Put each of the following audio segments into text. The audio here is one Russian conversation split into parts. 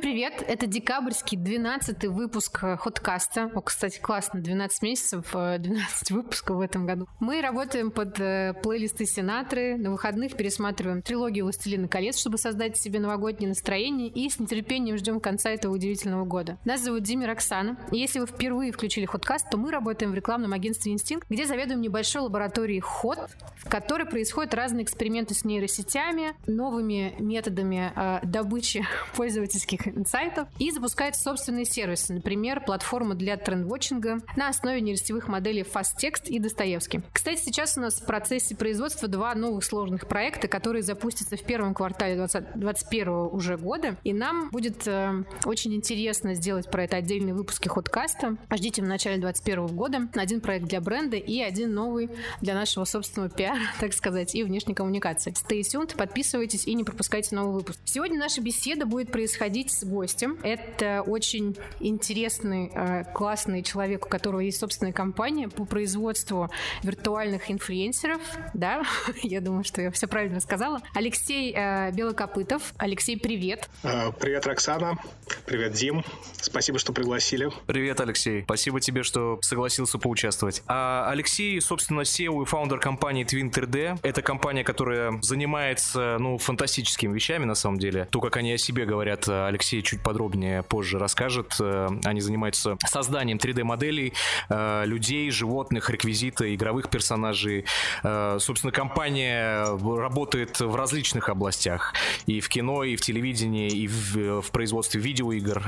Привет! Это декабрьский 12 выпуск Хоткаста. О, кстати, классно, 12 месяцев, 12 выпусков в этом году. Мы работаем под э, плейлисты Сенатры. На выходных пересматриваем трилогию «Властелина колец», чтобы создать себе новогоднее настроение и с нетерпением ждем конца этого удивительного года. Нас зовут Дима Роксана. И если вы впервые включили Хоткаст, то мы работаем в рекламном агентстве «Инстинкт», где заведуем небольшой лабораторией Ход, в которой происходят разные эксперименты с нейросетями, новыми методами э, добычи пользовательских инсайтов и запускает собственные сервисы, например, платформу для трендвотчинга на основе нерестевых моделей FastText и Достоевский. Кстати, сейчас у нас в процессе производства два новых сложных проекта, которые запустятся в первом квартале 2021 уже года, и нам будет э, очень интересно сделать про это отдельные выпуски ходкаста. Ждите в начале 2021 года один проект для бренда и один новый для нашего собственного пиара, так сказать, и внешней коммуникации. Stay tuned, подписывайтесь и не пропускайте новый выпуск. Сегодня наша беседа будет происходить с гостем. Это очень интересный, э, классный человек, у которого есть собственная компания по производству виртуальных инфлюенсеров. Да, я думаю, что я все правильно сказала. Алексей э, Белокопытов. Алексей, привет. Э, привет, Роксана. Привет, Дим. Спасибо, что пригласили. Привет, Алексей. Спасибо тебе, что согласился поучаствовать. А Алексей, собственно, SEO и фаундер компании Twin 3D. Это компания, которая занимается, ну, фантастическими вещами, на самом деле. То, как они о себе говорят, Алексей чуть подробнее позже расскажет. Э, они занимаются созданием 3D-моделей э, людей, животных, реквизита, игровых персонажей. Э, собственно, компания работает в различных областях. И в кино, и в телевидении, и в, в производстве видеоигр.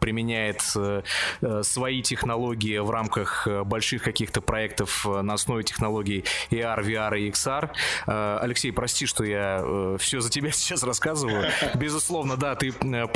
Применяет свои технологии в рамках больших каких-то проектов на основе технологий AR, VR и XR. Алексей, прости, что я все за тебя сейчас рассказываю. Безусловно, да, ты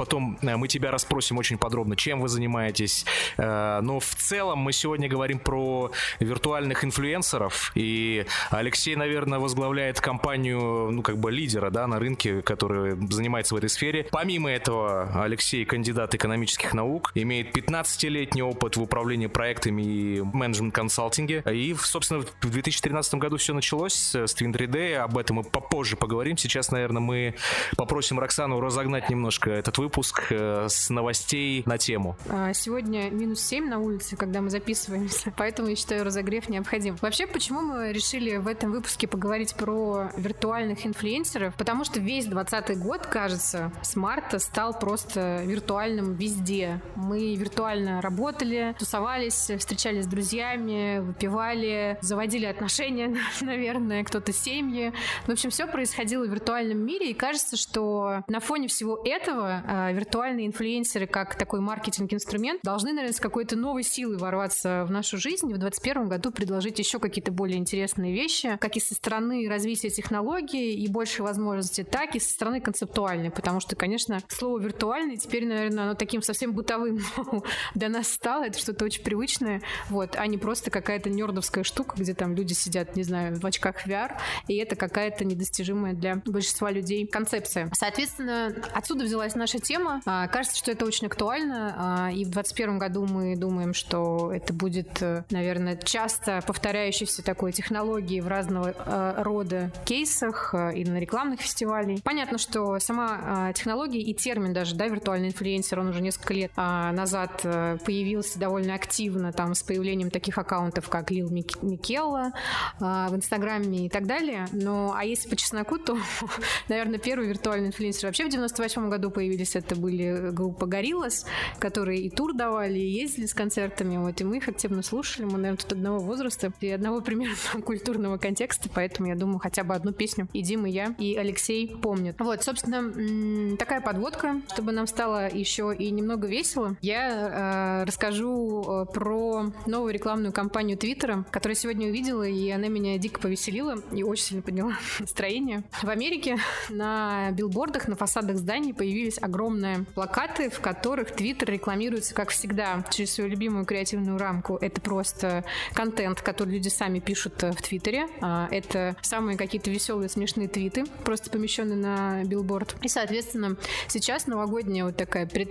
потом э, мы тебя расспросим очень подробно, чем вы занимаетесь. Э, но в целом мы сегодня говорим про виртуальных инфлюенсеров, и Алексей, наверное, возглавляет компанию, ну, как бы лидера, да, на рынке, который занимается в этой сфере. Помимо этого, Алексей кандидат экономических наук, имеет 15-летний опыт в управлении проектами и менеджмент-консалтинге. И, собственно, в 2013 году все началось с Twin 3D, об этом мы попозже поговорим. Сейчас, наверное, мы попросим Роксану разогнать немножко этот выпуск э, с новостей на тему. А, сегодня минус 7 на улице, когда мы записываемся, поэтому я считаю разогрев необходим. Вообще, почему мы решили в этом выпуске поговорить про виртуальных инфлюенсеров? Потому что весь 20 год, кажется, с марта стал просто виртуальным везде. Мы виртуально работали, тусовались, встречались с друзьями, выпивали, заводили отношения, наверное, кто-то семьи. В общем, все происходило в виртуальном мире, и кажется, что на фоне всего этого а, виртуальные инфлюенсеры как такой маркетинг-инструмент должны, наверное, с какой-то новой силой ворваться в нашу жизнь и в 2021 году предложить еще какие-то более интересные вещи, как и со стороны развития технологий и больше возможностей, так и со стороны концептуальной, потому что, конечно, слово виртуальный теперь, наверное, оно таким совсем бытовым для нас стало, это что-то очень привычное, вот, а не просто какая-то нердовская штука, где там люди сидят, не знаю, в очках VR, и это какая-то недостижимая для большинства людей концепция. Соответственно, отсюда взялась наша тема. А, кажется, что это очень актуально, а, и в 2021 году мы думаем, что это будет, э, наверное, часто повторяющейся такой технологией в разного э, рода кейсах э, и на рекламных фестивалях. Понятно, что сама технология и термин даже, да, виртуальный инфлюенсер, он уже несколько лет назад появился довольно активно там с появлением таких аккаунтов, как Лил Микелла в Инстаграме и так далее. Но, а если по чесноку, то, наверное, первый виртуальный инфлюенсер вообще в 98 году появились, это были группа Гориллас, которые и тур давали, и ездили с концертами, вот, и мы их активно слушали, мы, наверное, тут одного возраста и одного примерно культурного контекста, поэтому я думаю, хотя бы одну песню и Дима, и я, и Алексей помнят. Вот, собственно, такая подводка, чтобы нам стало еще и немного весело. Я э, расскажу э, про новую рекламную кампанию Твиттера, которую сегодня увидела, и она меня дико повеселила и очень сильно подняла настроение. В Америке на билбордах, на фасадах зданий появились огромные плакаты, в которых Твиттер рекламируется, как всегда, через свою любимую креативную рамку. Это просто контент, который люди сами пишут э, в Твиттере. А, это самые какие-то веселые, смешные твиты, просто помещенные на билборд. И, соответственно, сейчас новогодняя вот такая пред,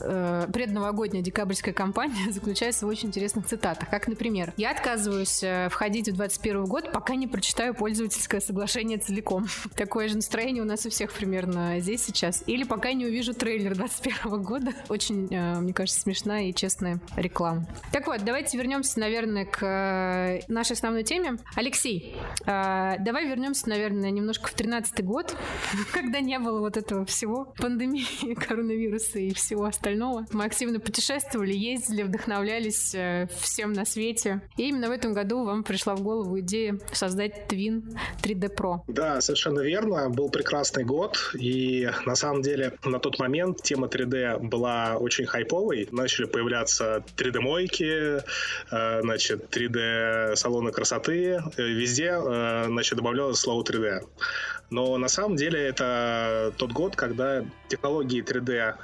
э, предновогодняя декабрьская кампания заключается в очень интересных цитатах. Как, например, «Я отказываюсь э, входить в 2021 год, пока не прочитаю пользовательское соглашение целиком». Такое же настроение у нас у всех примерно здесь сейчас. Или «Пока не увижу вижу трейлер 21 года. Очень, э, мне кажется, смешная и честная реклама. Так вот, давайте вернемся, наверное, к э, нашей основной теме. Алексей, э, давай вернемся, наверное, немножко в 13 год, когда не было вот этого всего, пандемии, коронавируса и всего остального. Мы активно путешествовали, ездили, вдохновлялись всем на свете. И именно в этом году вам пришла в голову идея создать Twin 3D Pro. Да, совершенно верно. Был прекрасный год, и на самом деле на тот момент тема 3D была очень хайповой. Начали появляться 3D-мойки, э, значит, 3D-салоны красоты. Э, везде, э, значит, добавлялось слово 3D. Но на самом деле это тот год, когда технологии 3D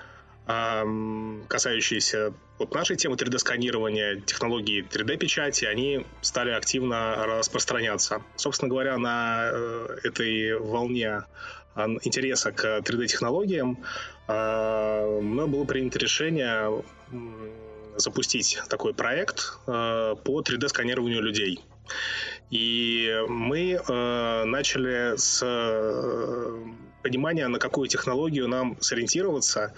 касающиеся вот нашей темы 3D-сканирования, технологии 3D-печати, они стали активно распространяться. Собственно говоря, на этой волне интереса к 3D-технологиям, а, мной было принято решение запустить такой проект а, по 3D-сканированию людей. И мы э, начали с э, понимания, на какую технологию нам сориентироваться,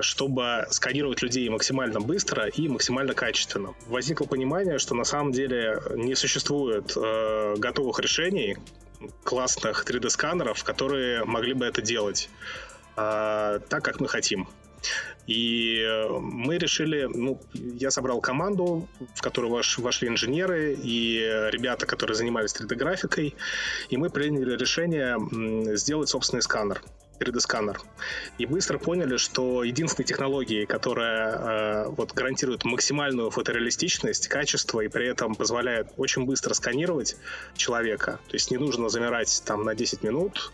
чтобы сканировать людей максимально быстро и максимально качественно. Возникло понимание, что на самом деле не существует э, готовых решений, классных 3D-сканеров, которые могли бы это делать э, так, как мы хотим. И мы решили, ну, я собрал команду, в которую ваш, вошли инженеры и ребята, которые занимались 3D-графикой, и мы приняли решение сделать собственный сканер. 3D-сканер. И быстро поняли, что единственной технологией, которая э, вот гарантирует максимальную фотореалистичность, качество и при этом позволяет очень быстро сканировать человека, то есть не нужно замирать там на 10 минут,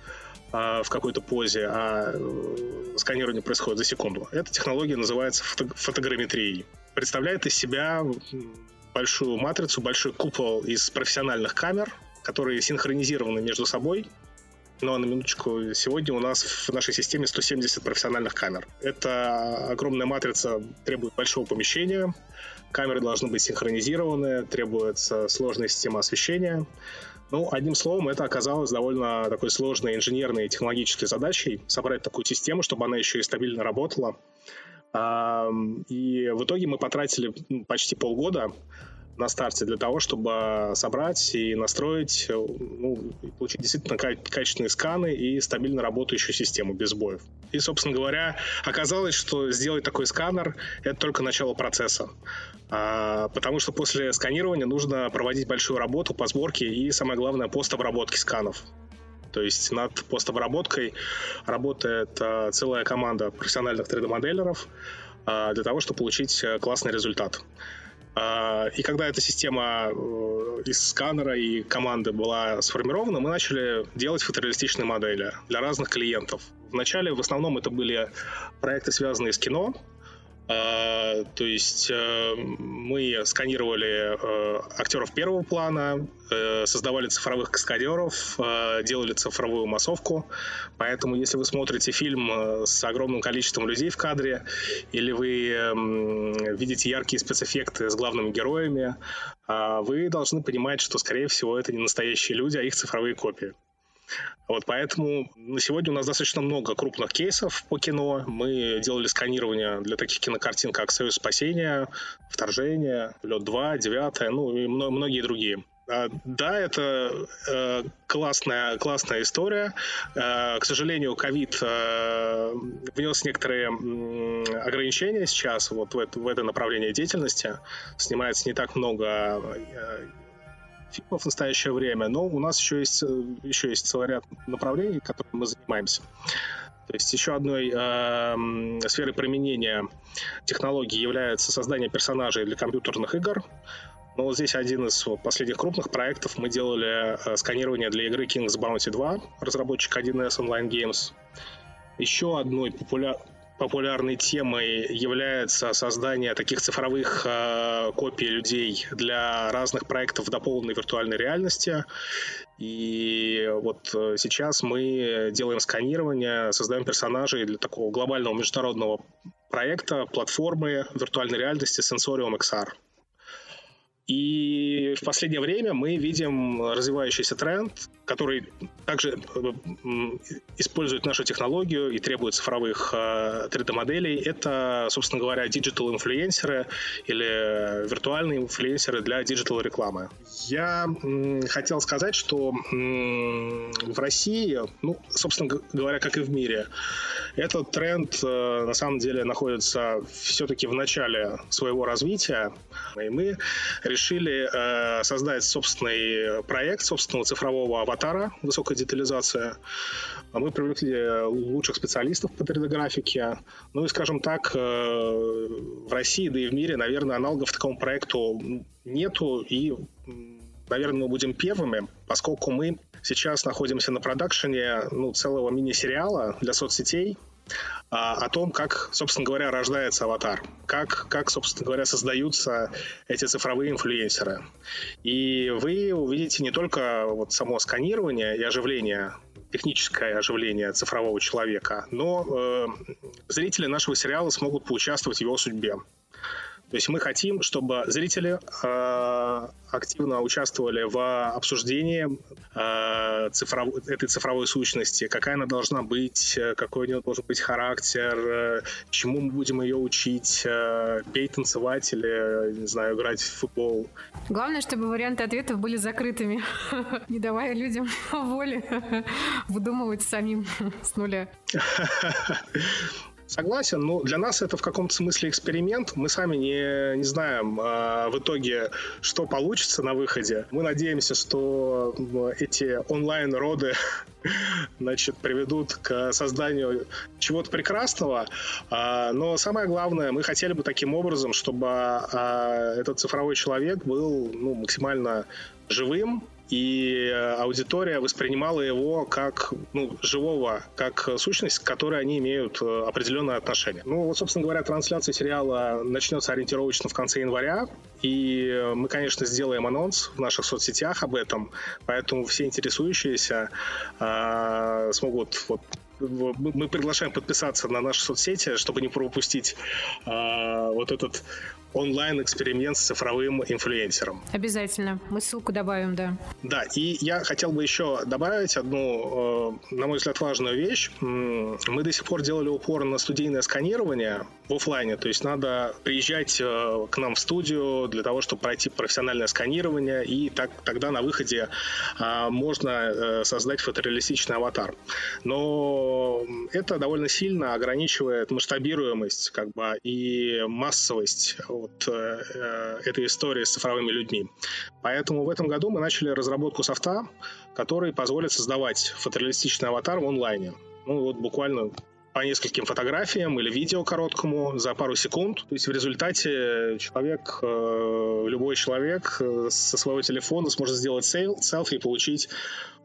а, в какой-то позе, а э, сканирование происходит за секунду. Эта технология называется фото- фотограмметрией. Представляет из себя большую матрицу, большой купол из профессиональных камер, которые синхронизированы между собой. Но на минуточку, сегодня у нас в нашей системе 170 профессиональных камер. Это огромная матрица требует большого помещения, камеры должны быть синхронизированы, требуется сложная система освещения. Ну, одним словом, это оказалось довольно такой сложной инженерной и технологической задачей собрать такую систему, чтобы она еще и стабильно работала. И в итоге мы потратили ну, почти полгода на старте для того, чтобы собрать и настроить, э, ну, получить действительно качественные сканы и стабильно работающую систему без сбоев. И, собственно говоря, оказалось, что сделать такой сканер — это только начало процесса. А, потому что после сканирования нужно проводить большую работу по сборке и, самое главное, постобработке сканов. То есть над постобработкой работает а, целая команда профессиональных 3D-моделеров а, для того, чтобы получить э, классный результат. А, и когда эта система э, из сканера и команды была сформирована, мы начали делать фотореалистичные модели для разных клиентов. Вначале в основном это были проекты, связанные с кино, то есть э, мы сканировали э, актеров первого плана, э, создавали цифровых каскадеров, делали цифровую массовку. Поэтому, если вы смотрите фильм с огромным количеством людей в кадре, или вы видите яркие спецэффекты с главными героями, а, вы должны понимать, что, скорее всего, это не настоящие люди, а их цифровые копии. Вот поэтому на сегодня у нас достаточно много крупных кейсов по кино. Мы делали сканирование для таких кинокартин, как «Союз спасения», «Вторжение», «Лед 2», «Девятое», ну и многие другие. А, да, это э, классная, классная история. Э, к сожалению, ковид э, внес некоторые э, ограничения сейчас вот в это, в это направление деятельности. Снимается не так много э, фильмов в настоящее время, но у нас еще есть, э, еще есть целый ряд направлений, которыми мы занимаемся. То есть еще одной э, сферой применения технологии является создание персонажей для компьютерных игр. Но вот здесь один из последних крупных проектов. Мы делали э, сканирование для игры King's Bounty 2, разработчик 1С Online Games. Еще одной популя популярной темой является создание таких цифровых э, копий людей для разных проектов дополненной виртуальной реальности. И вот э, сейчас мы делаем сканирование, создаем персонажей для такого глобального международного проекта, платформы виртуальной реальности Sensorium XR. И в последнее время мы видим развивающийся тренд, который также использует нашу технологию и требует цифровых 3D-моделей. Э, Это, собственно говоря, digital-инфлюенсеры или виртуальные инфлюенсеры для digital-рекламы. Я хотел сказать, что в России, ну, собственно говоря, как и в мире, этот тренд э, на самом деле находится все-таки в начале своего развития. И мы решили э, создать собственный проект собственного цифрового аватара, высокая детализация. Мы привлекли лучших специалистов по 3D-графике. Ну и, скажем так, э, в России, да и в мире, наверное, аналогов такому проекту нету. И, наверное, мы будем первыми, поскольку мы сейчас находимся на продакшене ну, целого мини-сериала для соцсетей, а, о том, как, собственно говоря, рождается аватар, как, как, собственно говоря, создаются эти цифровые инфлюенсеры. И вы увидите не только вот само сканирование и оживление техническое оживление цифрового человека, но э, зрители нашего сериала смогут поучаствовать в его судьбе. То есть мы хотим, чтобы зрители э, активно участвовали в обсуждении э, цифров... этой цифровой сущности, какая она должна быть, какой у нее должен быть характер, э, чему мы будем ее учить, э, петь, танцевать или, не знаю, играть в футбол. Главное, чтобы варианты ответов были закрытыми, не давая людям воли выдумывать самим с нуля. Согласен, но для нас это в каком-то смысле эксперимент. Мы сами не, не знаем э, в итоге, что получится на выходе. Мы надеемся, что эти онлайн-роды значит, приведут к созданию чего-то прекрасного. Э, но самое главное, мы хотели бы таким образом, чтобы э, этот цифровой человек был ну, максимально живым, и э, аудитория воспринимала его как ну, живого, как сущность, к которой они имеют э, определенное отношение. Ну, вот, собственно говоря, трансляция сериала начнется ориентировочно в конце января, и мы, конечно, сделаем анонс в наших соцсетях об этом, поэтому все интересующиеся э, смогут вот мы приглашаем подписаться на наши соцсети, чтобы не пропустить э, вот этот онлайн-эксперимент с цифровым инфлюенсером. Обязательно. Мы ссылку добавим, да. Да, и я хотел бы еще добавить одну, э, на мой взгляд, важную вещь. Мы до сих пор делали упор на студийное сканирование в офлайне, то есть надо приезжать э, к нам в студию для того, чтобы пройти профессиональное сканирование, и так, тогда на выходе э, можно создать фотореалистичный аватар. Но это довольно сильно ограничивает масштабируемость как бы, и массовость вот э, этой истории с цифровыми людьми. Поэтому в этом году мы начали разработку софта, который позволит создавать фотореалистичный аватар в онлайне. Ну вот буквально по нескольким фотографиям или видео короткому за пару секунд. То есть в результате человек, э, любой человек э, со своего телефона сможет сделать селфи и получить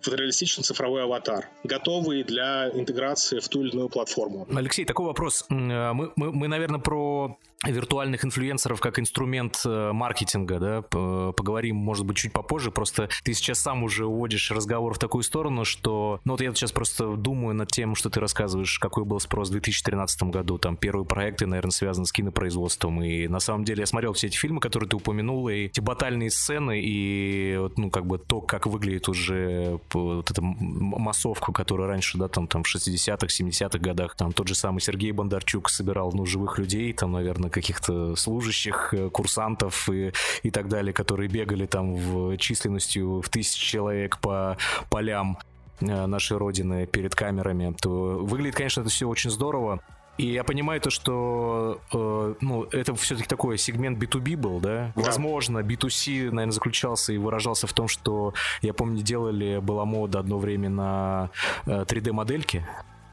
фотореалистичный цифровой аватар, готовый для интеграции в ту или иную платформу. Алексей, такой вопрос. Мы, мы, мы наверное, про виртуальных инфлюенсеров как инструмент э, маркетинга, да, поговорим, может быть, чуть попозже. Просто ты сейчас сам уже уводишь разговор в такую сторону, что... Ну вот я сейчас просто думаю над тем, что ты рассказываешь, какой был спрос в 2013 году. Там первые проекты, наверное, связаны с кинопроизводством. И на самом деле я смотрел все эти фильмы, которые ты упомянул, и эти батальные сцены, и ну как бы то, как выглядит уже вот эта массовка, которая раньше, да, там, там в 60-х, 70-х годах, там тот же самый Сергей Бондарчук собирал, ну, живых людей, там, наверное, каких-то служащих, э, курсантов и, и так далее, которые бегали там в численностью в тысячи человек по полям нашей родины перед камерами, то выглядит, конечно, это все очень здорово. И я понимаю то, что э, ну, это все-таки такой сегмент B2B был, да? да? Возможно, B2C, наверное, заключался и выражался в том, что, я помню, делали, была мода одно время на э, 3D-модельки,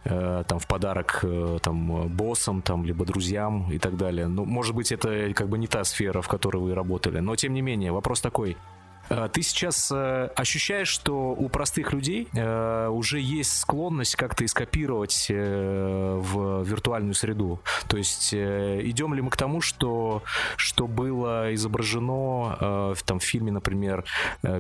э, там в подарок э, там боссам, там либо друзьям и так далее. Ну, может быть, это как бы не та сфера, в которой вы работали, но тем не менее вопрос такой: Э, ты сейчас э, ощущаешь, что у простых людей э, уже есть склонность как-то скопировать в виртуальную среду. То есть идем ли мы к тому, что, что было изображено в, там, в фильме, например,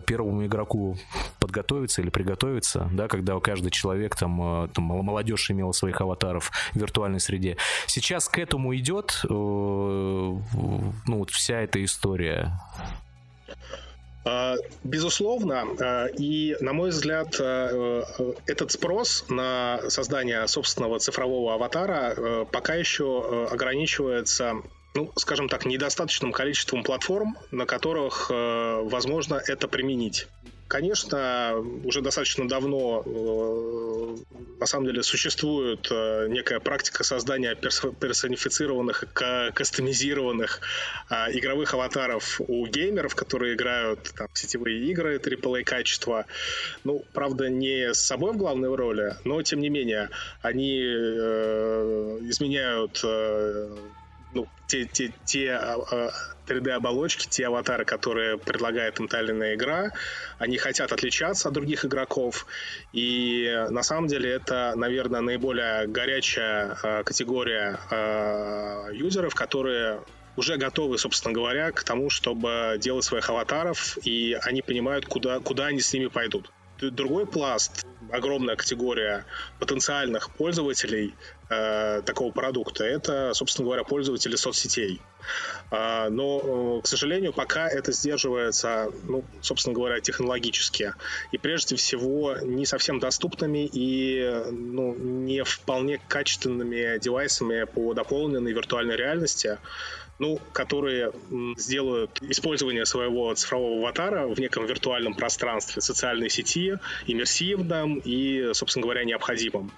первому игроку подготовиться или приготовиться, да, когда каждый человек, там, там молодежь имела своих аватаров в виртуальной среде. Сейчас к этому идет ну, вот вся эта история. А, безусловно, а, и, на мой взгляд, а, этот спрос на создание собственного цифрового аватара пока еще ограничивается ну, скажем так, недостаточным количеством платформ, на которых возможно это применить. Конечно, уже достаточно давно э, на самом деле существует э, некая практика создания персонифицированных, кастомизированных э, игровых аватаров у геймеров, которые играют там, в сетевые игры AAA качества. Ну, правда, не с собой в главной роли, но тем не менее они изменяют ну, те, те, те 3D-оболочки, те аватары, которые предлагает им та или иная игра, они хотят отличаться от других игроков, и на самом деле это, наверное, наиболее горячая э, категория э, юзеров, которые уже готовы, собственно говоря, к тому, чтобы делать своих аватаров, и они понимают, куда, куда они с ними пойдут. Другой пласт, огромная категория потенциальных пользователей э, такого продукта, это, собственно говоря, пользователи соцсетей. Э, но, к сожалению, пока это сдерживается, ну, собственно говоря, технологически. И прежде всего не совсем доступными и ну, не вполне качественными девайсами по дополненной виртуальной реальности, ну, которые сделают использование своего цифрового аватара в неком виртуальном пространстве социальной сети иммерсивным и, собственно говоря, необходимым.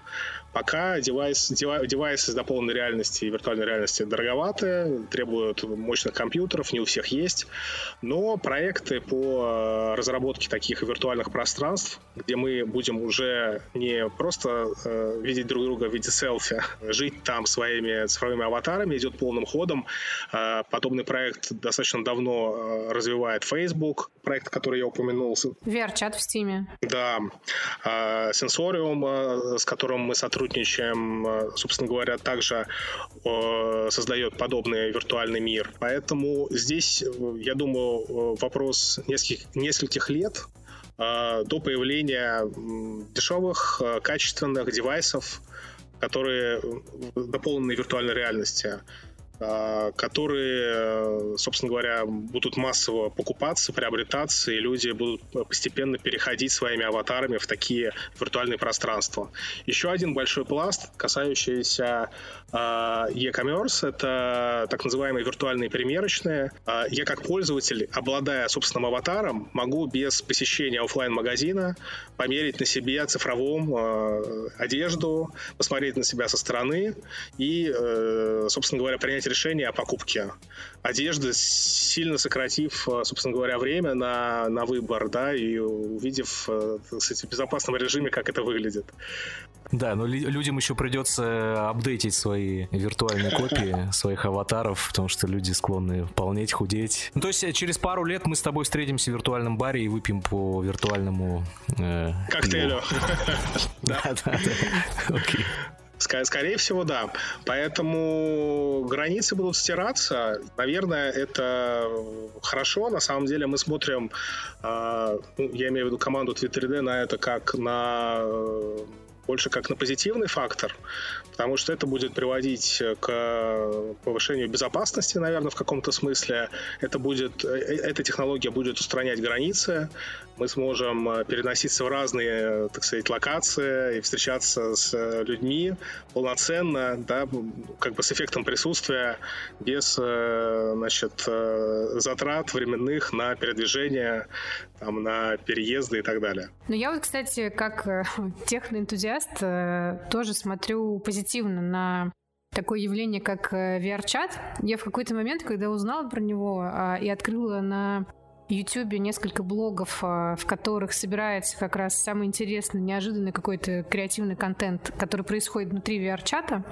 Пока девайс, девайсы с дополненной реальности и виртуальной реальности дороговаты, требуют мощных компьютеров, не у всех есть. Но проекты по э, разработке таких виртуальных пространств, где мы будем уже не просто э, видеть друг друга в виде селфи, жить там своими цифровыми аватарами, идет полным ходом. Э, подобный проект достаточно давно э, развивает Facebook, проект, который я упомянул. VR-чат в Steam. Да. Э, Sensorium, с которым мы сотрудничаем сотрудничаем, э, собственно говоря, также э, создает подобный виртуальный мир. Поэтому здесь, э, я думаю, вопрос нескольких, нескольких лет до появления дешевых, качественных девайсов, которые дополнены виртуальной реальности. А, которые, собственно говоря, будут массово покупаться, приобретаться, и люди будут постепенно переходить своими аватарами в такие виртуальные пространства. Еще один большой пласт, касающийся а, e-commerce, это так называемые виртуальные примерочные. А, я как пользователь, обладая собственным аватаром, могу без посещения офлайн магазина померить на себе цифровом одежду, посмотреть на себя со стороны и, э, собственно говоря, принять принять решение о покупке одежды, сильно сократив, э, собственно говоря, время на, на выбор, да, и увидев, э, так сказать, в безопасном режиме, как это выглядит. Да, но людям еще придется апдейтить свои виртуальные копии своих аватаров, потому что люди склонны полнеть, худеть. Ну, то есть э, через пару лет мы с тобой встретимся в виртуальном баре и выпьем по виртуальному... Э, Коктейлю. Да, да, да. Окей. Скорее всего, да. Поэтому границы будут стираться. Наверное, это хорошо. На самом деле мы смотрим, э, ну, я имею в виду команду Twitter на это как на больше как на позитивный фактор, потому что это будет приводить к повышению безопасности, наверное, в каком-то смысле. Это будет, э, эта технология будет устранять границы, мы сможем э, переноситься в разные, так сказать, локации и встречаться с э, людьми полноценно, да, как бы с эффектом присутствия, без, значит, затрат временных на передвижение, там, на переезды и так далее. Ну, я вот, кстати, как техноэнтузиаст, энтузиаст, э, тоже смотрю позитивно на такое явление, как э, VR-чат. Я в какой-то момент, когда узнала про него а, и открыла на YouTube несколько блогов, а, в которых собирается как раз самый интересный, неожиданный какой-то креативный контент, который происходит внутри VR-чата.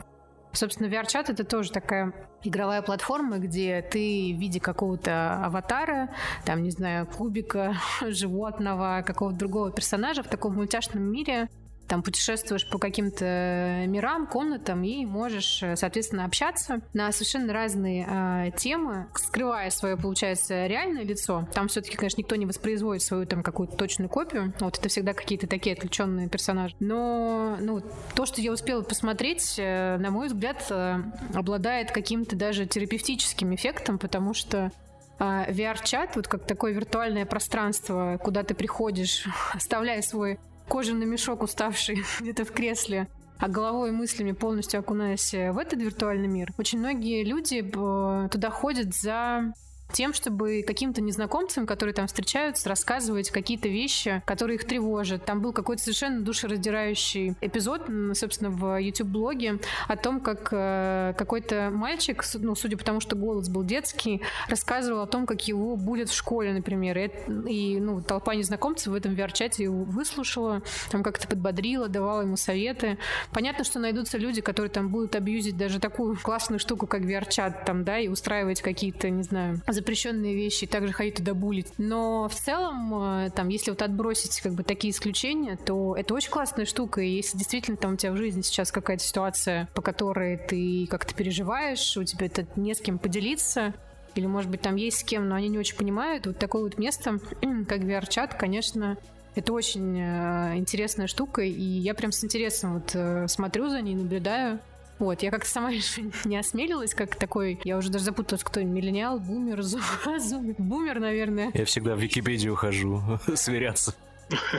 Собственно, VR-чат — это тоже такая игровая платформа, где ты в виде какого-то аватара, там, не знаю, кубика, животного, какого-то другого персонажа в таком мультяшном мире там путешествуешь по каким-то мирам, комнатам и можешь, э, соответственно, общаться на совершенно разные э, темы, скрывая свое, получается, реальное лицо. Там все-таки, конечно, никто не воспроизводит свою там какую-то точную копию. Вот это всегда какие-то такие отвлеченные персонажи. Но ну, то, что я успела посмотреть, э, на мой взгляд, э, обладает каким-то даже терапевтическим эффектом, потому что А VR-чат, вот как такое виртуальное пространство, куда ты приходишь, оставляя свой кожаный мешок уставший где-то в кресле, а головой и мыслями полностью окунаясь в этот виртуальный мир. Очень многие люди э, туда ходят за тем, чтобы каким-то незнакомцам, которые там встречаются, рассказывать какие-то вещи, которые их тревожат. Там был какой-то совершенно душераздирающий эпизод, собственно, в YouTube-блоге о том, как э, какой-то мальчик, ну, судя по тому, что голос был детский, рассказывал о том, как его будет в школе, например. И, и ну, толпа незнакомцев в этом VR-чате его выслушала, там как-то подбодрила, давала ему советы. Понятно, что найдутся люди, которые там будут абьюзить даже такую классную штуку, как VR-чат, там, да, и устраивать какие-то, не знаю, запрещенные вещи, также ходить туда булить. Но в целом, э, там, если вот отбросить как бы такие исключения, то это очень классная штука. И если действительно там у тебя в жизни сейчас какая-то ситуация, по которой ты как-то переживаешь, у тебя это не с кем поделиться, или, может быть, там есть с кем, но они не очень понимают, вот такое вот место, как VR-чат, конечно, это очень э, интересная штука, и я прям с интересом вот э, смотрю за ней, наблюдаю. Вот, я как-то сама еще не осмелилась, как такой, я уже даже запуталась, кто миллениал, бумер, зумер, бумер, наверное. Я всегда в Википедию хожу сверяться.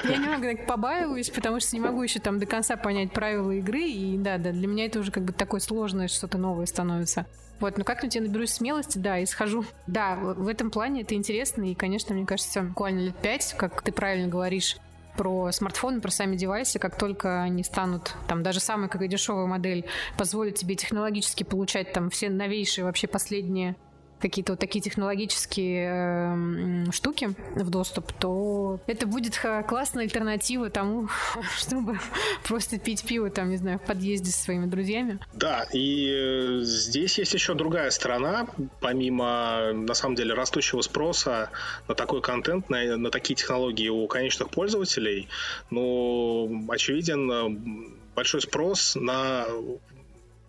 Я немного так побаиваюсь, потому что не могу еще там до конца понять правила игры, и да, да, для меня это уже как бы такое сложное что-то новое становится. Вот, но как-нибудь я наберусь смелости, да, и схожу. Да, в этом плане это интересно, и, конечно, мне кажется, буквально лет пять, как ты правильно говоришь, про смартфоны, про сами девайсы, как только они станут, там, даже самая как и дешевая модель позволит тебе технологически получать там все новейшие вообще последние какие-то вот такие технологические э, штуки в доступ, то это будет классная альтернатива тому, чтобы просто пить пиво там, не знаю, в подъезде со своими друзьями. Да, и э, здесь есть еще другая сторона, помимо, на самом деле, растущего спроса на такой контент, на, на такие технологии у конечных пользователей, ну, очевиден э, большой спрос на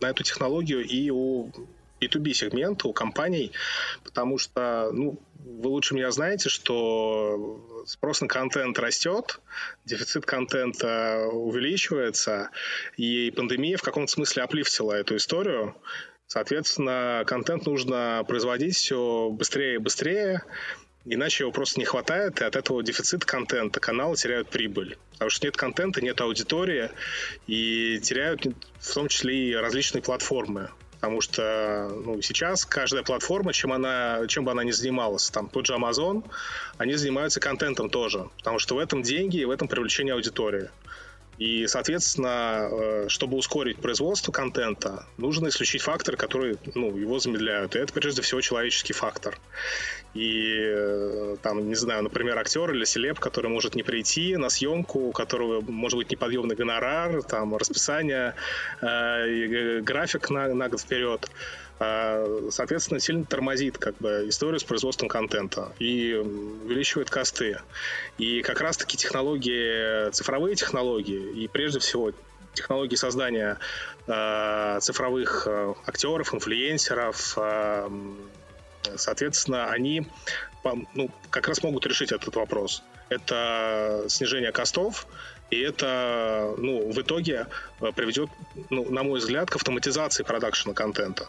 на эту технологию и у B2B сегмента у компаний, потому что, ну, вы лучше меня знаете, что спрос на контент растет, дефицит контента увеличивается, и пандемия в каком-то смысле оплифтила эту историю. Соответственно, контент нужно производить все быстрее и быстрее, иначе его просто не хватает, и от этого дефицит контента, каналы теряют прибыль. Потому что нет контента, нет аудитории, и теряют в том числе и различные платформы. Потому что ну, сейчас каждая платформа, чем, она, чем бы она ни занималась, там тот же Amazon, они занимаются контентом тоже. Потому что в этом деньги и в этом привлечение аудитории. И, соответственно, э, чтобы ускорить производство контента, нужно исключить факторы, которые ну, его замедляют. И это, прежде всего, человеческий фактор. И, э, там, не знаю, например, актер или селеб, который может не прийти на съемку, у которого может быть неподъемный гонорар, там, расписание, э, график на, на год вперед. А, соответственно, сильно тормозит как бы историю с производством контента и увеличивает косты. И как раз-таки технологии, цифровые технологии, и прежде всего технологии создания э, цифровых э, актеров, инфлюенсеров, э, соответственно, они ну, как раз могут решить этот вопрос. Это снижение костов, и это, ну, в итоге э, приведет, ну, на мой взгляд, к автоматизации продакшена контента.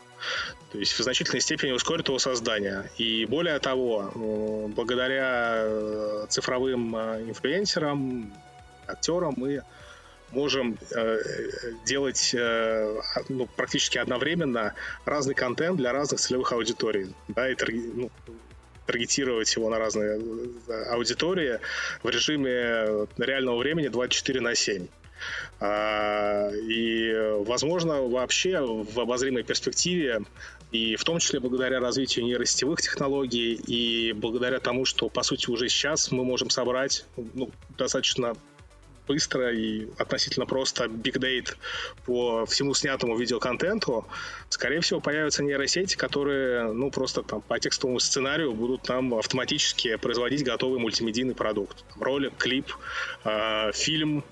То есть в значительной степени ускорит его создание. И более того, э, благодаря э, цифровым инфлюенсерам, актерам мы можем э, делать э, ну, практически одновременно разный контент для разных целевых аудиторий, да, и ну, таргетировать его на разные э, аудитории в режиме реального времени 24 на 7. А, и, возможно, вообще в обозримой перспективе, и в том числе благодаря развитию нейросетевых технологий, и благодаря тому, что, по сути, уже сейчас мы можем собрать ну, достаточно быстро и относительно просто data по всему снятому видеоконтенту, скорее всего, появятся нейросети, которые, ну, просто там по текстовому сценарию будут там автоматически производить готовый мультимедийный продукт. Ролик, клип, э, фильм,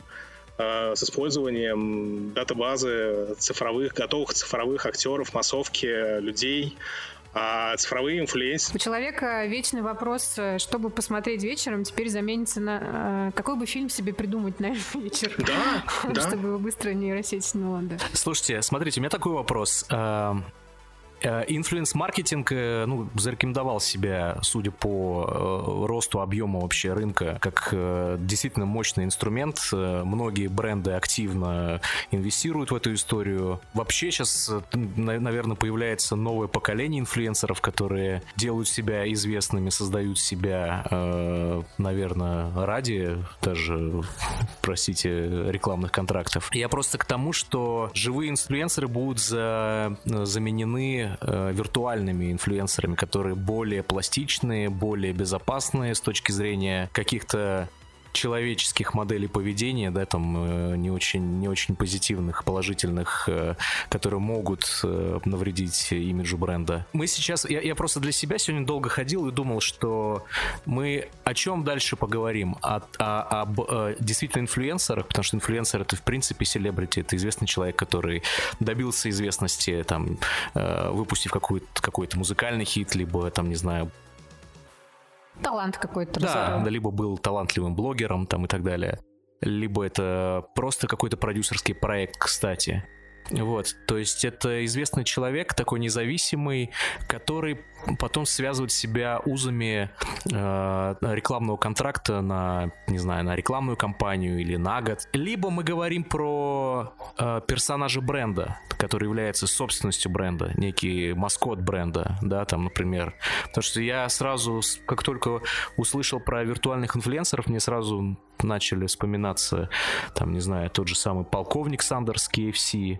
э, с использованием датабазы цифровых, готовых цифровых актеров, массовки людей, а цифровые инфлюенсеры... У человека вечный вопрос, э, чтобы посмотреть вечером, теперь заменится на... Э, какой бы фильм себе придумать на вечер? Да, да. Чтобы его быстро нейросеть сняла, да. Слушайте, смотрите, у меня такой вопрос. Эм, Инфлюенс-маркетинг ну, зарекомендовал себя, судя по росту объема вообще рынка, как действительно мощный инструмент. Многие бренды активно инвестируют в эту историю. Вообще сейчас, наверное, появляется новое поколение инфлюенсеров, которые делают себя известными, создают себя, наверное, ради даже, простите, рекламных контрактов. Я просто к тому, что живые инфлюенсеры будут за, заменены э, виртуальными инфлюенсерами, которые более пластичные, более безопасные с точки зрения каких-то человеческих моделей поведения, да, там э, не очень, не очень позитивных, положительных, э, которые могут э, навредить имиджу бренда. Мы сейчас, я, я просто для себя сегодня долго ходил и думал, что мы о чем дальше поговорим? О, о, об о, действительно инфлюенсерах, потому что инфлюенсер это в принципе селебрити, это известный человек, который добился известности, там, выпустив какой-то какой-то музыкальный хит, либо там, не знаю, Талант какой-то. Да, да, либо был талантливым блогером там и так далее. Либо это просто какой-то продюсерский проект, кстати. Вот, то есть это известный человек, такой независимый, который потом связывает себя узами э, рекламного контракта на, не знаю, на рекламную кампанию или на год. Либо мы говорим про э, персонажа бренда, который является собственностью бренда, некий маскот бренда, да, там, например. Потому что я сразу, как только услышал про виртуальных инфлюенсеров, мне сразу начали вспоминаться, там, не знаю, тот же самый полковник Сандерс KFC.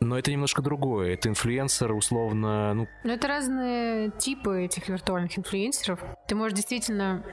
Но это немножко другое. Это инфлюенсер, условно, ну... Но это типы этих виртуальных инфлюенсеров. Ты можешь действительно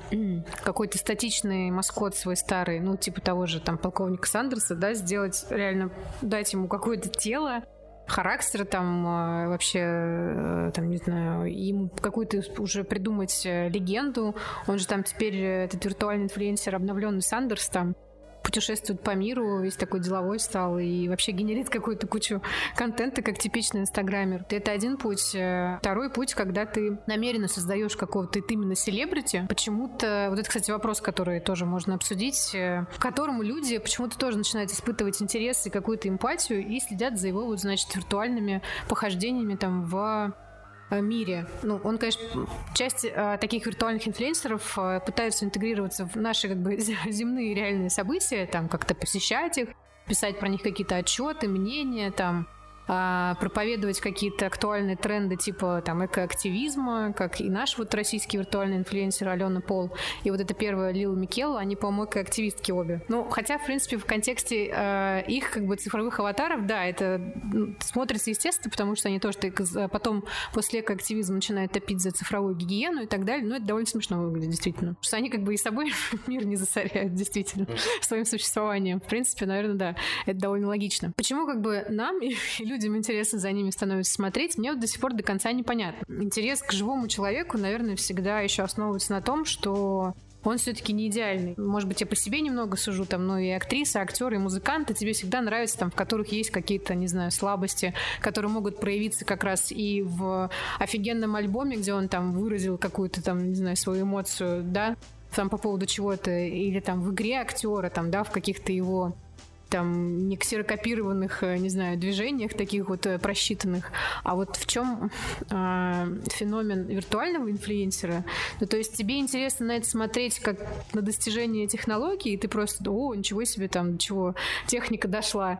какой-то статичный маскот свой старый, ну, типа того же там полковника Сандерса, да, сделать, реально дать ему какое-то тело, характер там э, вообще, э, там, не знаю, ему какую-то уже придумать э, легенду. Он же там теперь, этот виртуальный инфлюенсер, обновленный Сандерс там, путешествует по миру, весь такой деловой стал и вообще генерит какую-то кучу контента, как типичный инстаграмер. Это один путь. Э, второй путь, когда ты намеренно создаешь какого-то именно селебрити, почему-то, вот это, кстати, вопрос, который тоже можно обсудить, э, к которому люди почему-то тоже начинают испытывать интерес и какую-то эмпатию и следят за его, вот, значит, виртуальными похождениями там в Э, мире. Ну, он, конечно, часть э, таких виртуальных инфлюенсеров э, пытаются интегрироваться в наши как бы земные реальные события, там как-то посещать их, писать про них какие-то отчеты, мнения, там а, проповедовать какие-то актуальные тренды типа там экоактивизма, как и наш вот российский виртуальный инфлюенсер Алена Пол, и вот это первая Лил Микел, они, по-моему, экоактивистки обе. Ну, хотя, в принципе, в контексте э, их как бы цифровых аватаров, да, это ну, смотрится естественно, потому что они тоже потом после экоактивизма начинают топить за цифровую гигиену и так далее, но это довольно смешно выглядит, действительно. Потому что они как бы и собой мир не засоряют, действительно, своим существованием. В принципе, наверное, да, это довольно логично. Почему как бы нам и люди людям интересно за ними становится смотреть, мне вот до сих пор до конца непонятно. Интерес к живому человеку, наверное, всегда еще основывается на том, что он все-таки не идеальный. Может быть, я по себе немного сужу, там, но и актрисы, актеры, и музыканты тебе всегда нравятся, там, в которых есть какие-то, не знаю, слабости, которые могут проявиться как раз и в офигенном альбоме, где он там выразил какую-то там, не знаю, свою эмоцию, да, там по поводу чего-то, или там в игре актера, там, да, в каких-то его там не ксерокопированных, э, не знаю, движениях таких вот э, просчитанных, а вот в чем э, феномен виртуального инфлюенсера. Ну, то есть тебе интересно на это смотреть как на достижение технологий, и ты просто, о, ничего себе там, чего техника дошла.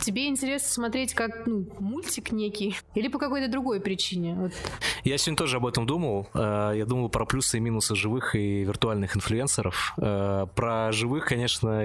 Тебе интересно смотреть как ну, мультик некий или по какой-то другой причине? Вот. Я сегодня тоже об этом думал. Э, я думал про плюсы и минусы живых и виртуальных инфлюенсеров. Э, про живых, конечно,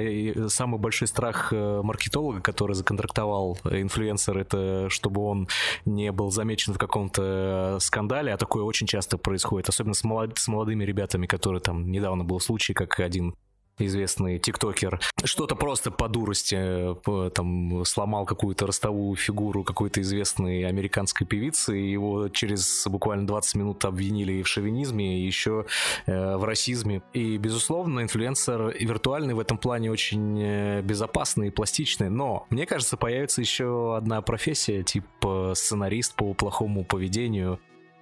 самый большой страх э, маркетолога, который законтрактовал инфлюенсер, это чтобы он не был замечен в каком-то скандале, а такое очень часто происходит, особенно с, с молодыми ребятами, которые там недавно был случай, как один известный тиктокер, что-то просто по дурости э, там сломал какую-то ростовую фигуру какой-то известной американской певицы, и его через буквально 20 минут обвинили и в шовинизме, и еще э, в расизме. И, безусловно, инфлюенсер виртуальный в этом плане очень э, безопасный и пластичный, но мне кажется, появится еще одна профессия, типа сценарист по плохому поведению,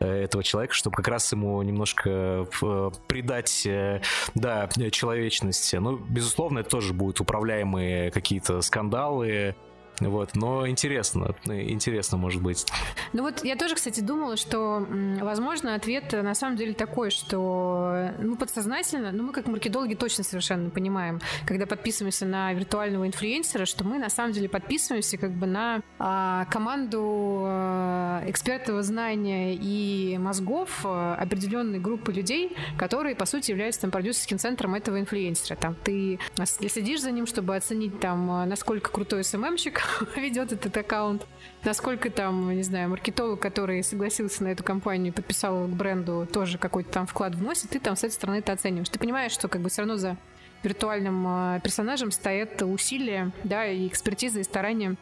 этого человека, чтобы как раз ему немножко э, придать, э, да, человечности. Ну, безусловно, это тоже будут управляемые какие-то скандалы, Вот, но интересно, интересно может быть. Ну вот я тоже, кстати, думала, что, возможно, ответ на самом деле такой, что ну, подсознательно, ну мы как маркетологи точно совершенно понимаем, когда подписываемся на виртуального инфлюенсера, что мы на самом деле подписываемся как бы на а, команду а, экспертов знания и мозгов а, определенной группы людей, которые, по сути, являются там продюсерским центром этого инфлюенсера. Там ты следишь за ним, чтобы оценить там, насколько крутой СММщик, ведет этот аккаунт, насколько там, не знаю, маркетолог, который согласился на эту компанию, подписал к бренду, тоже какой-то там вклад вносит, ты там с этой стороны это оцениваешь. Ты понимаешь, что как бы все равно за виртуальным э, персонажем стоят усилия, да, и экспертиза, и старания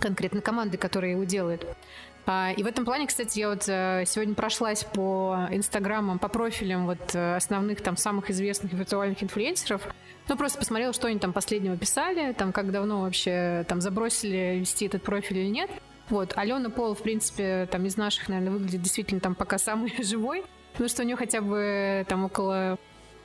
конкретно команды, которая его делает. А, и в этом плане, кстати, я вот э, сегодня прошлась по инстаграмам, по профилям вот э, основных там самых известных виртуальных инфлюенсеров. Ну, просто посмотрела, что они там последнего писали, там, как давно вообще там забросили вести этот профиль или нет. Вот, Алена Пол, в принципе, там из наших, наверное, выглядит действительно там пока самый живой, потому что у нее хотя бы там около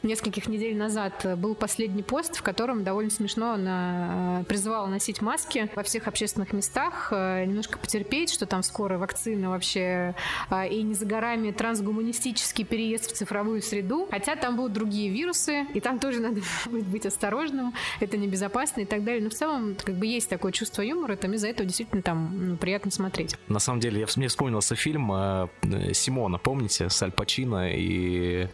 нескольких недель назад был последний пост, в котором довольно смешно она э, призывала носить маски во всех общественных местах, э, немножко потерпеть, что там скоро вакцина вообще э, и не за горами трансгуманистический переезд в цифровую среду. Хотя там будут другие вирусы, и там тоже надо будет быть осторожным, это небезопасно и так далее. Но в целом как бы есть такое чувство юмора, там из-за этого действительно там ну, приятно смотреть. На самом деле, я, мне вспомнился фильм Симона, помните, с Аль Пачино и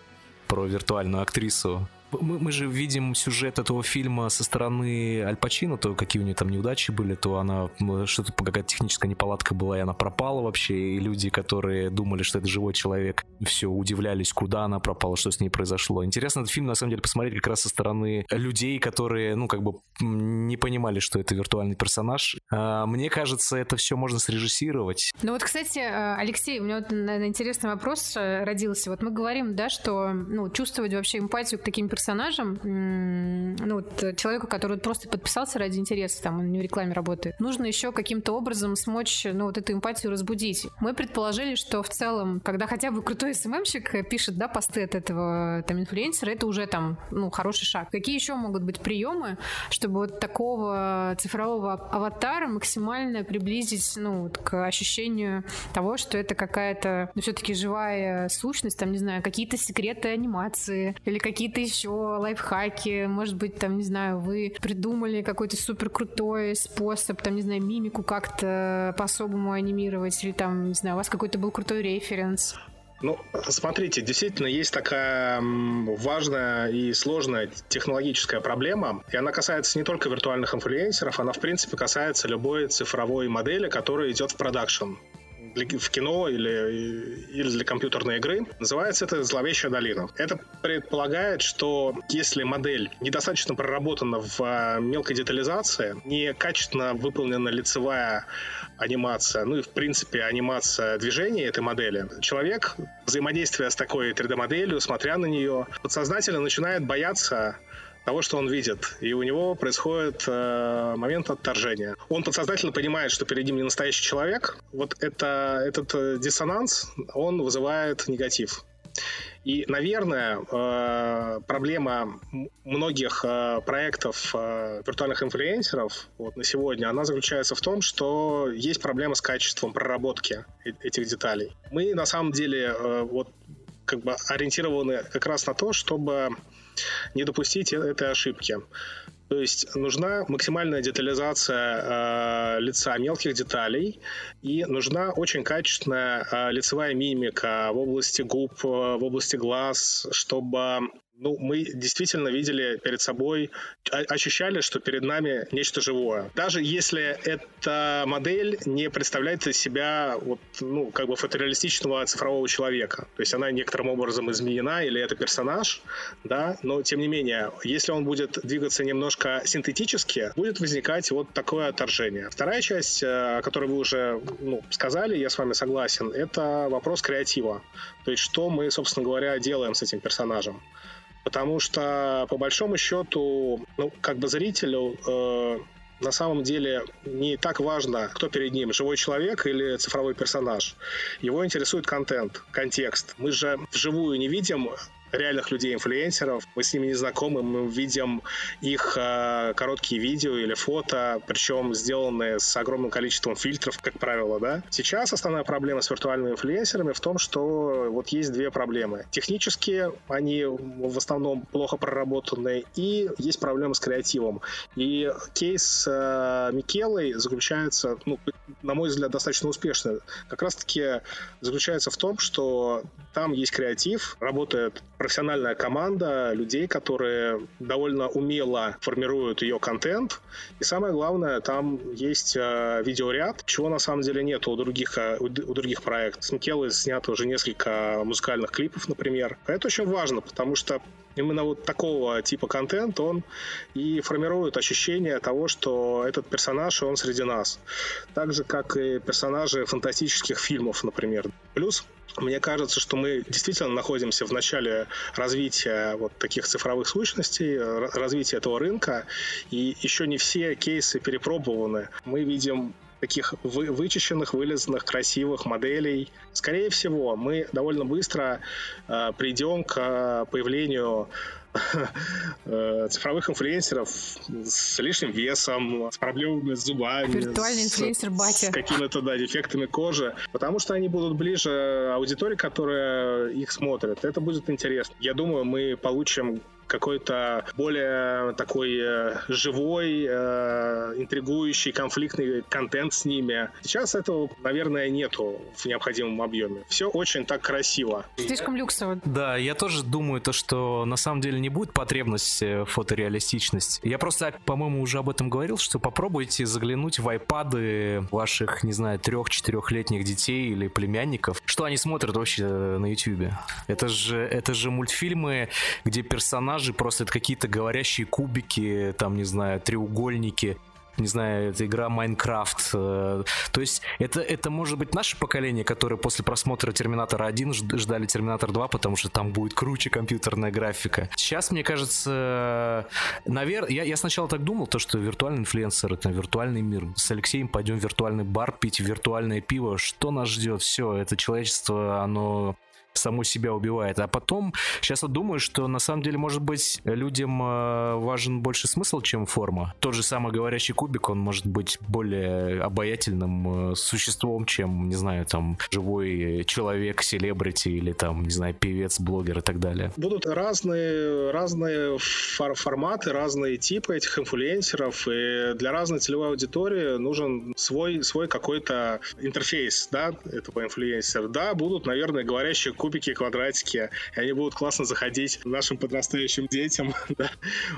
про виртуальную актрису мы, мы же видим сюжет этого фильма со стороны Аль Пачино, то какие у нее там неудачи были, то она что-то какая-то техническая неполадка была, и она пропала вообще, и люди, которые думали, что это живой человек, все удивлялись, куда она пропала, что с ней произошло. Интересно этот фильм, на самом деле, посмотреть как раз со стороны людей, которые, ну, как бы не понимали, что это виртуальный персонаж. А, мне кажется, это все можно срежиссировать. Ну вот, кстати, э, Алексей, у меня вот наверное, интересный вопрос э, родился. Вот мы говорим, да, что ну, чувствовать вообще эмпатию к таким персонажам персонажем, ну, вот э, человеку, который просто подписался ради интереса, там, он не в рекламе работает, нужно еще каким-то образом смочь, ну, вот эту эмпатию разбудить. Мы предположили, что в целом, когда хотя бы крутой СММщик пишет, да, посты от этого, там, инфлюенсера, это уже, там, ну, хороший шаг. Какие еще могут быть приемы, чтобы вот такого цифрового аватара максимально приблизить, ну, вот, к ощущению того, что это какая-то, ну, все-таки живая сущность, там, не знаю, какие-то секреты анимации или какие-то еще лайфхаки, может быть, там, не знаю, вы придумали какой-то супер крутой способ, там, не знаю, мимику как-то по-особому анимировать, или там, не знаю, у вас какой-то был крутой референс. Ну, смотрите, действительно есть такая важная и сложная технологическая проблема, и она касается не только виртуальных инфлюенсеров, она, в принципе, касается любой цифровой модели, которая идет в продакшн в кино или, или для компьютерной игры. Называется это «Зловещая долина». Это предполагает, что если модель недостаточно проработана в а, мелкой детализации, некачественно выполнена лицевая анимация, ну и в принципе анимация движения этой модели, человек, взаимодействуя с такой 3D-моделью, смотря на нее, подсознательно начинает бояться того, что он видит, и у него происходит э, момент отторжения. Он подсознательно понимает, что перед ним не настоящий человек. Вот это, этот э, диссонанс, он вызывает негатив. И, наверное, э, проблема многих э, проектов виртуальных инфлюенсеров вот, на сегодня, она заключается в том, что есть проблема с качеством проработки этих деталей. Мы, на самом деле, вот как бы ориентированы как раз на то, чтобы не допустить э, этой ошибки. То есть нужна максимальная детализация э, лица мелких деталей и нужна очень качественная э, лицевая мимика в области губ, э, в области глаз, чтобы ну, мы действительно видели перед собой, ощущали, что перед нами нечто живое. Даже если эта модель не представляет из себя вот, ну, как бы фотореалистичного цифрового человека. То есть она некоторым образом изменена, или это персонаж, да, но тем не менее, если он будет двигаться немножко синтетически, будет возникать вот такое отторжение. Вторая часть, э, о которой вы уже ну, сказали, я с вами согласен, это вопрос креатива. То есть что мы, собственно говоря, делаем с этим персонажем. Потому что, по большому счету, ну, как бы зрителю э, на самом деле не так важно, кто перед ним, живой человек или цифровой персонаж. Его интересует контент, контекст. Мы же вживую не видим реальных людей-инфлюенсеров, мы с ними не знакомы, мы видим их э, короткие видео или фото, причем сделанные с огромным количеством фильтров, как правило, да. Сейчас основная проблема с виртуальными инфлюенсерами в том, что вот есть две проблемы. Технически они в основном плохо проработаны, и есть проблема с креативом. И кейс э, Микелой заключается, ну, на мой взгляд, достаточно успешно. Как раз-таки заключается в том, что там есть креатив, работает профессиональная команда людей, которые довольно умело формируют ее контент. И самое главное, там есть э, видеоряд, чего на самом деле нет у других, э, у, других проектов. С Микелой снято уже несколько музыкальных клипов, например. Это очень важно, потому что именно вот такого типа контент, он и формирует ощущение того, что этот персонаж, он среди нас. Так же, как и персонажи фантастических фильмов, например. Плюс мне кажется, что мы действительно находимся в начале развития вот таких цифровых сущностей, развития этого рынка, и еще не все кейсы перепробованы. Мы видим таких вы, вычищенных, вылезанных, красивых моделей. Скорее всего, мы довольно быстро э, придем к э, появлению э, цифровых инфлюенсеров с лишним весом, с проблемами с зубами. Виртуальный инфлюенсер с, батя. С какими-то, да, дефектами кожи. Потому что они будут ближе аудитории, которая их смотрит. Это будет интересно. Я думаю, мы получим какой-то более такой э, живой, э, интригующий, конфликтный контент с ними. Сейчас этого, наверное, нету в необходимом объеме. Все очень так красиво. Слишком люксово. Да, я тоже думаю, то, что на самом деле не будет потребности в фотореалистичности. Я просто, по-моему, уже об этом говорил, что попробуйте заглянуть в айпады ваших, не знаю, трех-четырехлетних детей или племянников. Что они смотрят вообще на YouTube? Это же, это же мультфильмы, где персонажи персонажи просто это какие-то говорящие кубики, там, не знаю, треугольники не знаю, это игра Майнкрафт. Э, то есть это, это может быть наше поколение, которое после просмотра Терминатора 1 ждали Терминатор 2, потому что там будет круче компьютерная графика. Сейчас, мне кажется, наверное, я, я сначала так думал, то, что виртуальный инфлюенсер, это виртуальный мир. С Алексеем пойдем в виртуальный бар пить виртуальное пиво. Что нас ждет? Все, это человечество, оно само себя убивает. А потом, сейчас вот думаю, что на самом деле, может быть, людям э, важен больше смысл, чем форма. Тот же самый говорящий кубик, он может быть более обаятельным э, существом, чем, не знаю, там, живой человек, селебрити или там, не знаю, певец, блогер и так далее. Будут разные, разные фор форматы, разные типы этих инфлюенсеров, и для разной целевой аудитории нужен свой, свой какой-то интерфейс, да, этого инфлюенсера. Да, будут, наверное, говорящие кубики, квадратики, и они будут классно заходить нашим подрастающим детям. Да?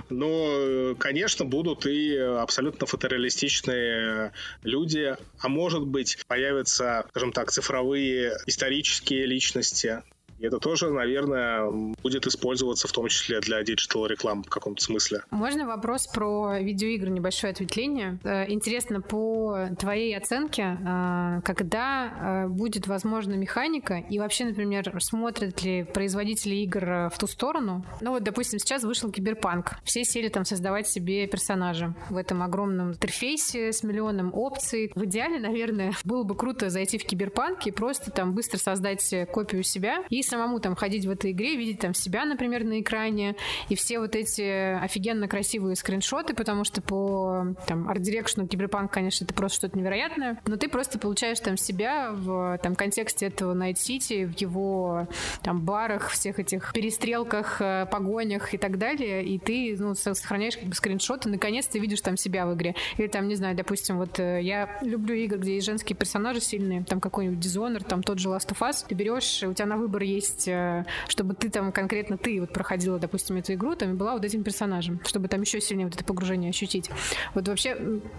Но, конечно, будут и абсолютно фотореалистичные люди, а может быть, появятся, скажем так, цифровые исторические личности, и это тоже, наверное, будет использоваться в том числе для digital рекламы в каком-то смысле. Можно вопрос про видеоигры, небольшое ответвление? Э, интересно, по твоей оценке, э, когда э, будет возможна механика и вообще, например, смотрят ли производители игр в ту сторону? Ну вот, допустим, сейчас вышел Киберпанк. Все сели там создавать себе персонажа в этом огромном интерфейсе с миллионом опций. В идеале, наверное, было бы круто зайти в Киберпанк и просто там быстро создать копию себя и самому там ходить в этой игре, видеть там себя, например, на экране, и все вот эти офигенно красивые скриншоты, потому что по там art direction у Cyberpunk, конечно, это просто что-то невероятное, но ты просто получаешь там себя в там контексте этого Night City, в его там барах, всех этих перестрелках, э, погонях и так далее, и ты ну, сохраняешь как бы скриншоты, наконец ты видишь там себя в игре. Или там, не знаю, допустим, вот э, я люблю игры, где есть женские персонажи сильные, там какой-нибудь Dishonored, там тот же Last of Us, ты берешь, у тебя на выбор есть, э, чтобы ты там конкретно ты вот проходила, допустим, эту игру, там и была вот этим персонажем, чтобы там еще сильнее вот это погружение ощутить. Вот вообще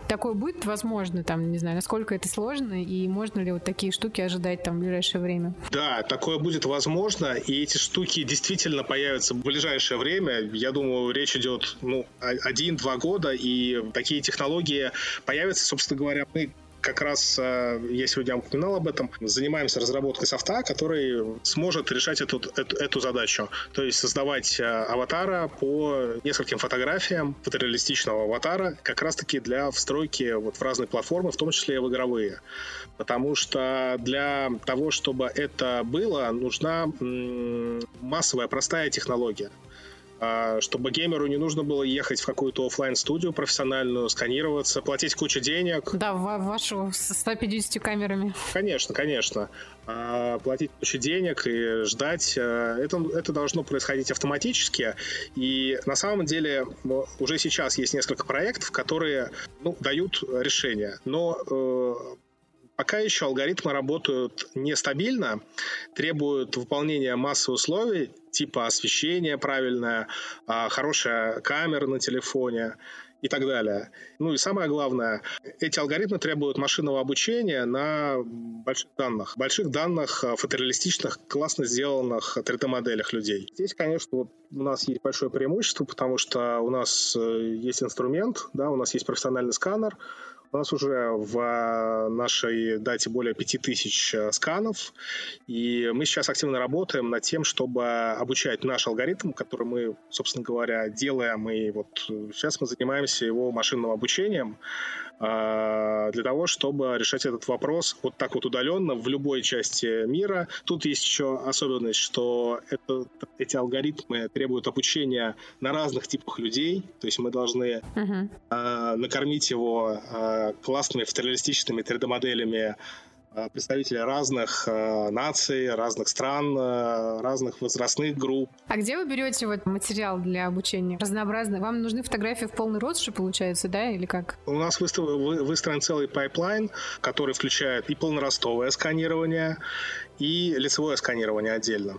такое будет возможно, там, не знаю, насколько это сложно и можно ли вот такие штуки ожидать там в ближайшее время? Да, такое будет возможно, и эти штуки действительно появятся в ближайшее время. Я думаю, речь идет, ну, один-два года, и такие технологии появятся, собственно говоря, мы как раз э, я сегодня упоминал об этом, занимаемся разработкой софта, который сможет решать эту, эту, эту задачу. То есть создавать э, аватара по нескольким фотографиям фотореалистичного аватара как раз-таки для встройки вот в разные платформы, в том числе и в игровые. Потому что для того, чтобы это было, нужна массовая простая технология. А, чтобы геймеру не нужно было ехать в какую-то офлайн студию профессиональную, сканироваться, платить кучу денег. Да, в вашу с 150 камерами. Конечно, конечно. А, платить кучу денег и ждать. А, это, это должно происходить автоматически. И на самом деле уже сейчас есть несколько проектов, которые ну, дают решение. Но э, Пока еще алгоритмы работают нестабильно, требуют выполнения массы условий, типа освещения правильное, а, хорошая камера на телефоне и так далее. Ну и самое главное, эти алгоритмы требуют машинного обучения на больших данных. Больших данных а, фотореалистичных, классно сделанных 3D-моделях людей. Здесь, конечно, у нас есть большое преимущество, потому что у нас э, есть инструмент, да, у нас есть профессиональный сканер, у нас уже в э, нашей дате более 5000 э, сканов, и мы сейчас активно работаем над тем, чтобы обучать наш алгоритм, который мы, собственно говоря, делаем, и вот сейчас мы занимаемся его машинным обучением, для того, чтобы решать этот вопрос вот так вот удаленно в любой части мира. Тут есть еще особенность, что это, эти алгоритмы требуют обучения на разных типах людей, то есть мы должны uh-huh. накормить его э, классными фотореалистичными 3D-моделями Э, представители разных э, наций, разных стран, э, разных возрастных групп. А где вы берете вот материал для обучения? Разнообразно. Вам нужны фотографии в полный рост, что получается, да, или как? У нас выстроен целый pipeline, который включает и полноростовое сканирование, и лицевое сканирование отдельно.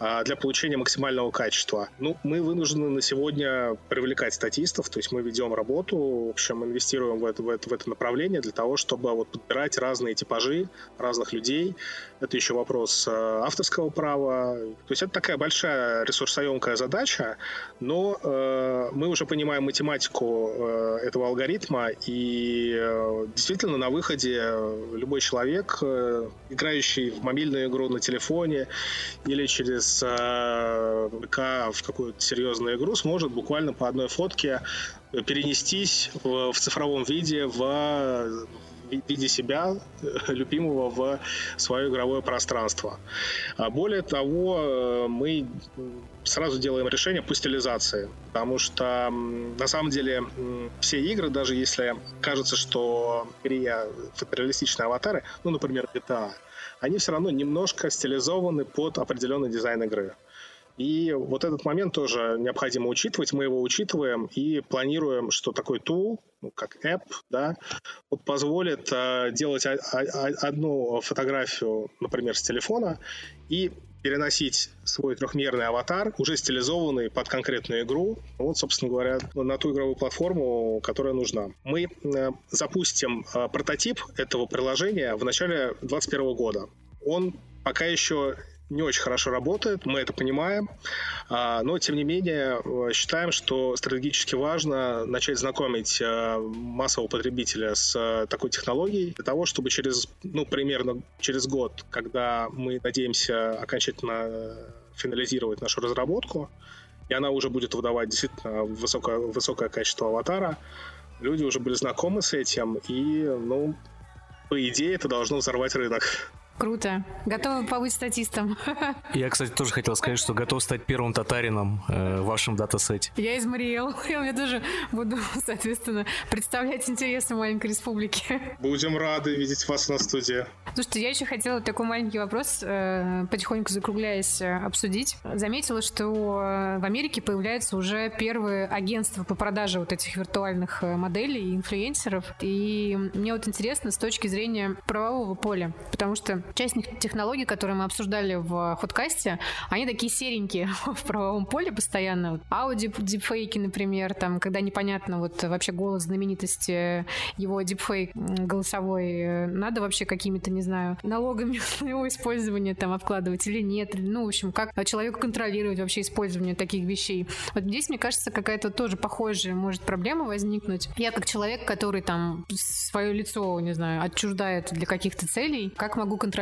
А, для получения максимального качества. Ну, мы вынуждены на сегодня привлекать статистов, то есть мы ведем работу, в общем, инвестируем в это, в это, в это направление для того, чтобы вот подбирать разные типажи разных людей. Это еще вопрос э, авторского права. То есть это такая большая ресурсоемкая задача, но э, мы уже понимаем математику э, этого алгоритма, и э, действительно на выходе любой человек, э, играющий в мобильную игру на телефоне или через э, ПК в какую-то серьезную игру сможет буквально по одной фотке перенестись в, в цифровом виде в виде себя, э, любимого, в свое игровое пространство. А более того, э, мы сразу делаем решение по стилизации, потому что на самом деле все игры, даже если кажется, что игре фотореалистичные аватары, ну, например, GTA, они все равно немножко стилизованы под определенный дизайн игры. И вот этот момент тоже необходимо учитывать. Мы его учитываем и планируем, что такой тул, ну, как app, да, вот позволит э, делать а, а, одну фотографию, например, с телефона и переносить свой трехмерный аватар, уже стилизованный под конкретную игру, вот, собственно говоря, на ту игровую платформу, которая нужна. Мы э, запустим э, прототип этого приложения в начале 2021 года. Он пока еще не очень хорошо работает, мы это понимаем, а, но тем не менее э, считаем, что стратегически важно начать знакомить э, массового потребителя с э, такой технологией для того, чтобы через, ну, примерно через год, когда мы надеемся окончательно финализировать нашу разработку, и она уже будет выдавать действительно высокое, высокое качество аватара, люди уже были знакомы с этим, и, ну, по идее, это должно взорвать рынок. Круто. Готовы побыть статистом. Я, кстати, тоже хотел сказать, что готов стать первым татарином э, в вашем датасете. Я из Мариэл. Я тоже буду, соответственно, представлять интересы маленькой республики. Будем рады видеть вас на студии. Слушайте, я еще хотела такой маленький вопрос, э, потихоньку закругляясь, э, обсудить. Заметила, что в Америке появляются уже первые агентства по продаже вот этих виртуальных э, моделей и инфлюенсеров. И мне вот интересно с точки зрения правового поля, потому что часть технологий, которые мы обсуждали в ходкасте, они такие серенькие в правовом поле постоянно. Вот аудио дипфейки, например, там, когда непонятно вот вообще голос знаменитости, его дипфейк голосовой, надо вообще какими-то, не знаю, налогами на его использование там обкладывать или нет. Ну, в общем, как человеку контролировать вообще использование таких вещей. Вот здесь, мне кажется, какая-то тоже похожая может проблема возникнуть. Я как человек, который там свое лицо, не знаю, отчуждает для каких-то целей, как могу контролировать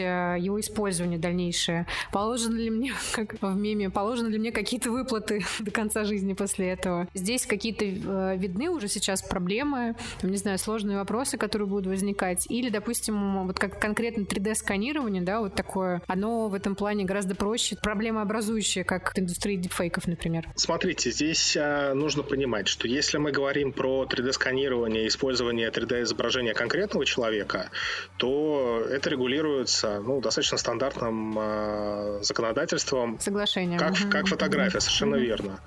э, его использование дальнейшее? Положено ли мне, как в меме, положены ли мне какие-то выплаты до конца жизни после этого? Здесь какие-то э, видны уже сейчас проблемы, не знаю, сложные вопросы, которые будут возникать. Или, допустим, вот как конкретно 3D-сканирование, да, вот такое, оно в этом плане гораздо проще, проблемообразующее, как в индустрии дипфейков, например. Смотрите, здесь а, нужно понимать, что если мы говорим про 3D-сканирование, использование 3D-изображения конкретного человека, то это регулируется ну, достаточно стандартным э, законодательством. Соглашением. Как, угу. как фотография, совершенно угу. верно.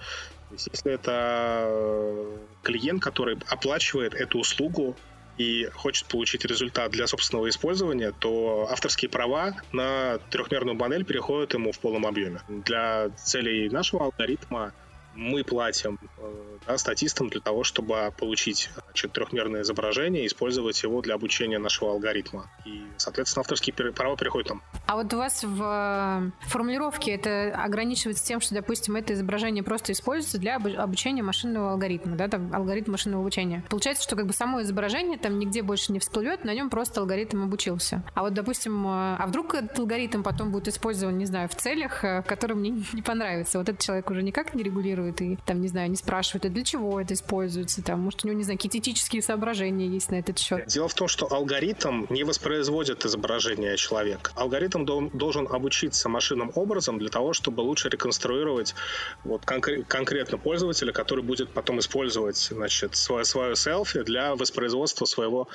если это клиент, который оплачивает эту услугу, и хочет получить результат для собственного использования, то авторские права на трехмерную модель переходят ему в полном объеме. Для целей нашего алгоритма мы платим э, да, статистам для того, чтобы получить значит, трехмерное изображение и использовать его для обучения нашего алгоритма. И, соответственно, авторские права переходят нам. А вот у вас в э, формулировке это ограничивается тем, что, допустим, это изображение просто используется для обучения машинного алгоритма, да, там, алгоритм машинного обучения. Получается, что как бы само изображение там нигде больше не всплывет, на нем просто алгоритм обучился. А вот, допустим, э, а вдруг этот алгоритм потом будет использован, не знаю, в целях, в которых мне не понравится. Вот этот человек уже никак не регулирует регулирует и, там, не знаю, не спрашивает, а для чего это используется, там, может, у него, не знаю, какие-то этические соображения есть на этот счет. Дело в том, что алгоритм не воспроизводит изображение человека. Алгоритм должен обучиться машинным образом для того, чтобы лучше реконструировать вот конкр- конкретно пользователя, который будет потом использовать, значит, свое, свое селфи для воспроизводства своего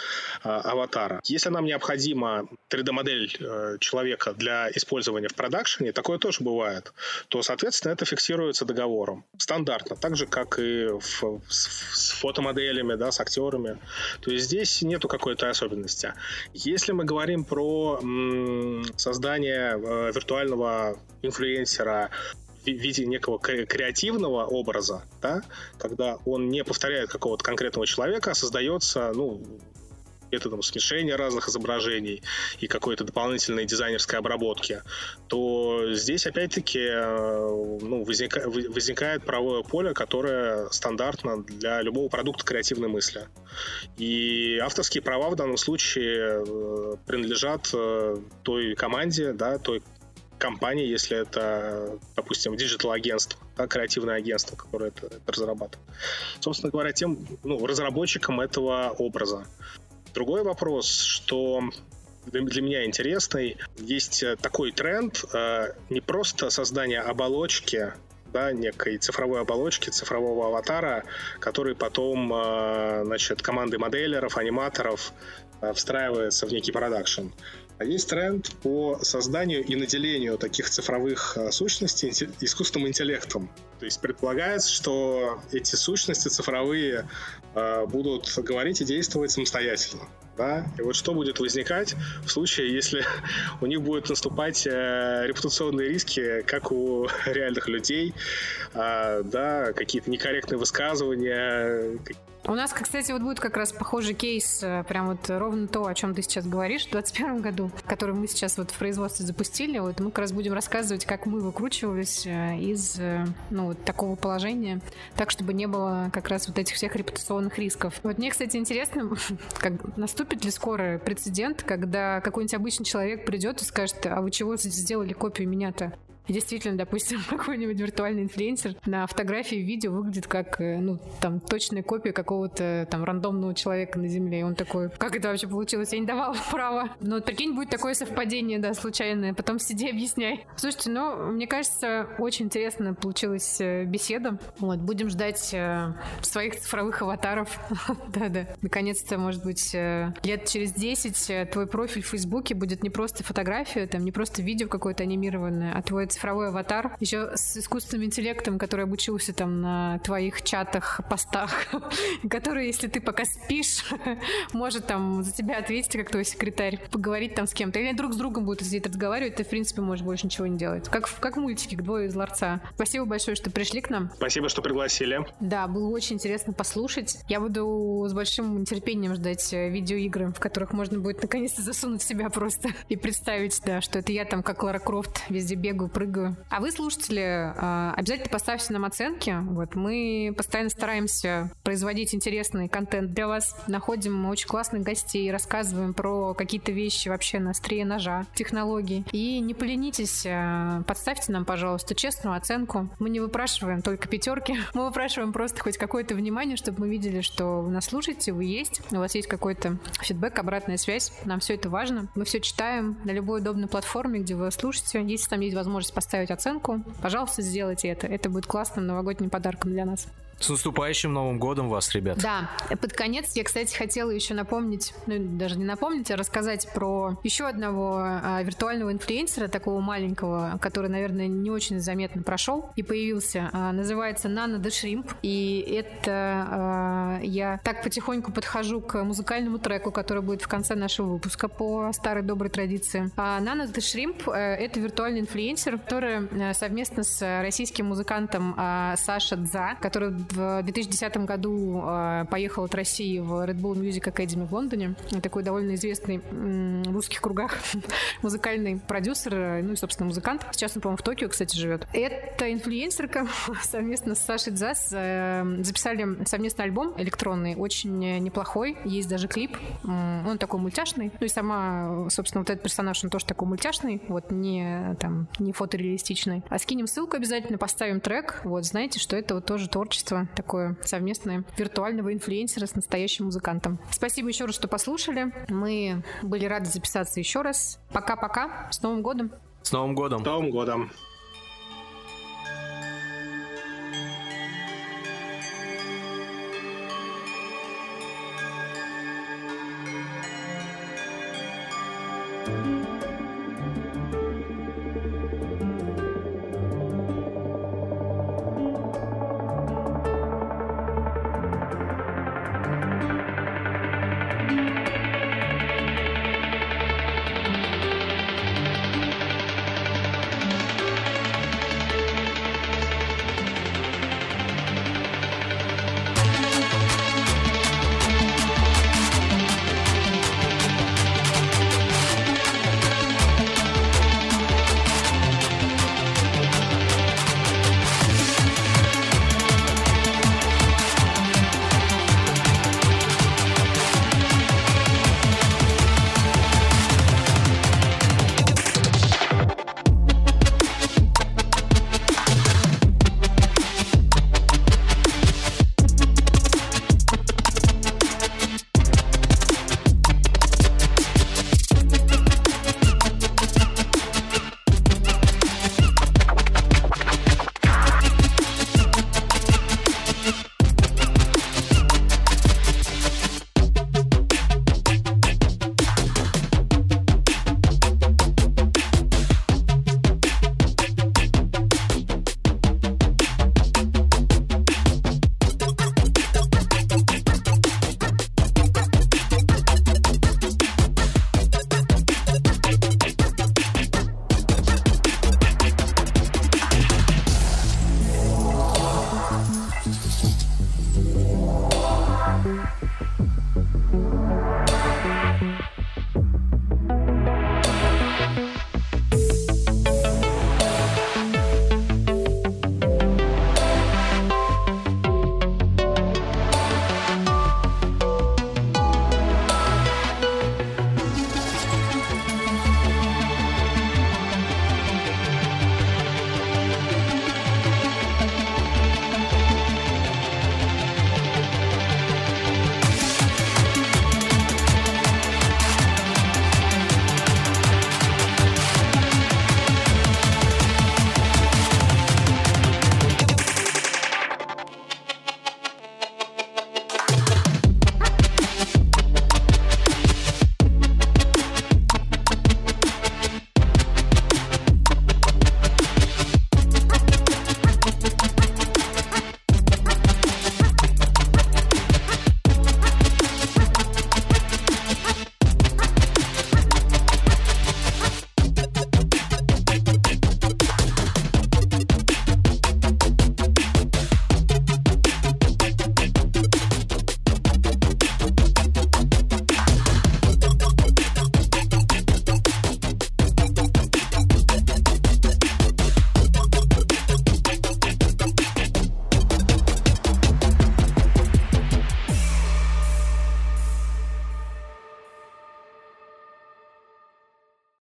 э, аватара. Если нам необходима 3D-модель э, человека для использования в продакшене, такое тоже бывает, то, соответственно, это фиксируется договором стандартно, так же, как и в, с, с фотомоделями, да, с актерами. То есть здесь нету какой-то особенности. Если мы говорим про м, создание э, виртуального инфлюенсера в виде некого креативного образа, да, когда он не повторяет какого-то конкретного человека, а создается, ну, методом смешения разных изображений и какой-то дополнительной дизайнерской обработки, то здесь опять-таки э, ну, возника, возникает правовое поле, которое стандартно для любого продукта креативной мысли. И авторские права в данном случае э, принадлежат э, той команде, да, той компании, если это, допустим, digital-агентство, да, креативное агентство, которое это, это разрабатывает. Собственно говоря, тем ну, разработчикам этого образа. Другой вопрос, что для меня интересный, есть э, такой тренд э, не просто создание оболочки да, некой цифровой оболочки, цифрового аватара, который потом, э, значит, команды моделеров, аниматоров встраивается в некий продакшн. А есть тренд по созданию и наделению таких цифровых сущностей искусственным интеллектом. То есть предполагается, что эти сущности цифровые будут говорить и действовать самостоятельно да, и вот что будет возникать в случае, если у них будут наступать э, репутационные риски, как у реальных людей, э, да, какие-то некорректные высказывания, у нас, кстати, вот будет как раз похожий кейс, э, прям вот ровно то, о чем ты сейчас говоришь, в 2021 году, который мы сейчас вот в производстве запустили. Вот мы как раз будем рассказывать, как мы выкручивались э, из э, ну, вот такого положения, так, чтобы не было как раз вот этих всех репутационных рисков. Вот мне, кстати, интересно, как, наступит ли скоро прецедент, когда какой-нибудь обычный человек придет и скажет, а вы чего сделали копию меня-то? Действительно, допустим, какой-нибудь виртуальный инфлюенсер на фотографии, видео выглядит как, э, ну, там, точная копия какого-то там рандомного человека на Земле. И он такой, как это вообще получилось? Я не давал права. Ну, вот прикинь, будет такое совпадение, да, случайное. Потом сиди, объясняй. Слушайте, ну, мне кажется, очень интересно получилась э, беседа. Вот, будем ждать э, своих цифровых аватаров. Да-да. Наконец-то, может быть, лет через 10 твой профиль в Фейсбуке будет не просто фотография, там, не просто видео какое-то анимированное, а твой цифровой аватар, еще с искусственным интеллектом, который обучился там на твоих чатах, постах, который, если ты пока спишь, может там за тебя ответить, как твой секретарь, поговорить там с кем-то. Или друг с другом будут сидеть разговаривать, ты, в принципе, можешь больше ничего не делать. Как, как в мультике «Двое из ларца». Спасибо большое, что пришли к нам. Спасибо, что пригласили. Да, было очень интересно послушать. Я буду с большим нетерпением ждать э, видеоигры, в которых можно будет наконец-то засунуть себя просто и представить, да, что это я там как Лара Крофт везде бегаю, прыгаю. А вы, слушатели, а, обязательно поставьте нам оценки. Вот мы постоянно стараемся производить интересный контент для вас. Находим очень классных гостей, рассказываем про какие-то вещи вообще на острие ножа, технологии. И не поленитесь, а, подставьте нам, пожалуйста, честную оценку. Мы не выпрашиваем только пятерки, мы выпрашиваем просто хоть какое-то внимание, чтобы мы видели, что вы нас слушаете, вы есть, у вас есть какой-то фидбэк, обратная связь. Нам все это важно. Мы все читаем на любой удобной платформе, где вы слушаете. Если там есть возможность поставить оценку, пожалуйста, сделайте это. Это будет классным новогодним подарком для нас. С наступающим Новым годом вас, ребят. Да. Под конец я, кстати, хотела еще напомнить, ну, даже не напомнить, а рассказать про еще одного а, виртуального инфлюенсера, такого маленького, который, наверное, не очень заметно прошел и появился. А, называется Nano the Shrimp. И это а, я так потихоньку подхожу к музыкальному треку, который будет в конце нашего выпуска по старой доброй традиции. А Nano the Shrimp это виртуальный инфлюенсер, который а, совместно с российским музыкантом а, Саша Дза, который в 2010 году э, поехал от России в Red Bull Music Academy в Лондоне. Такой довольно известный в русских кругах музыкальный продюсер, ну и, собственно, музыкант. Сейчас он, по-моему, в Токио, кстати, живет. Это инфлюенсерка совместно с Сашей Дзас э, записали совместный альбом электронный, очень неплохой. Есть даже клип. Он такой мультяшный. Ну и сама, собственно, вот этот персонаж, он тоже такой мультяшный. Вот не там, не фотореалистичный. А скинем ссылку обязательно, поставим трек. Вот, знаете, что это вот тоже творчество творчество такое совместное виртуального инфлюенсера с настоящим музыкантом. Спасибо еще раз, что послушали. Мы были рады записаться еще раз. Пока-пока. С Новым годом. С Новым годом. С Новым годом.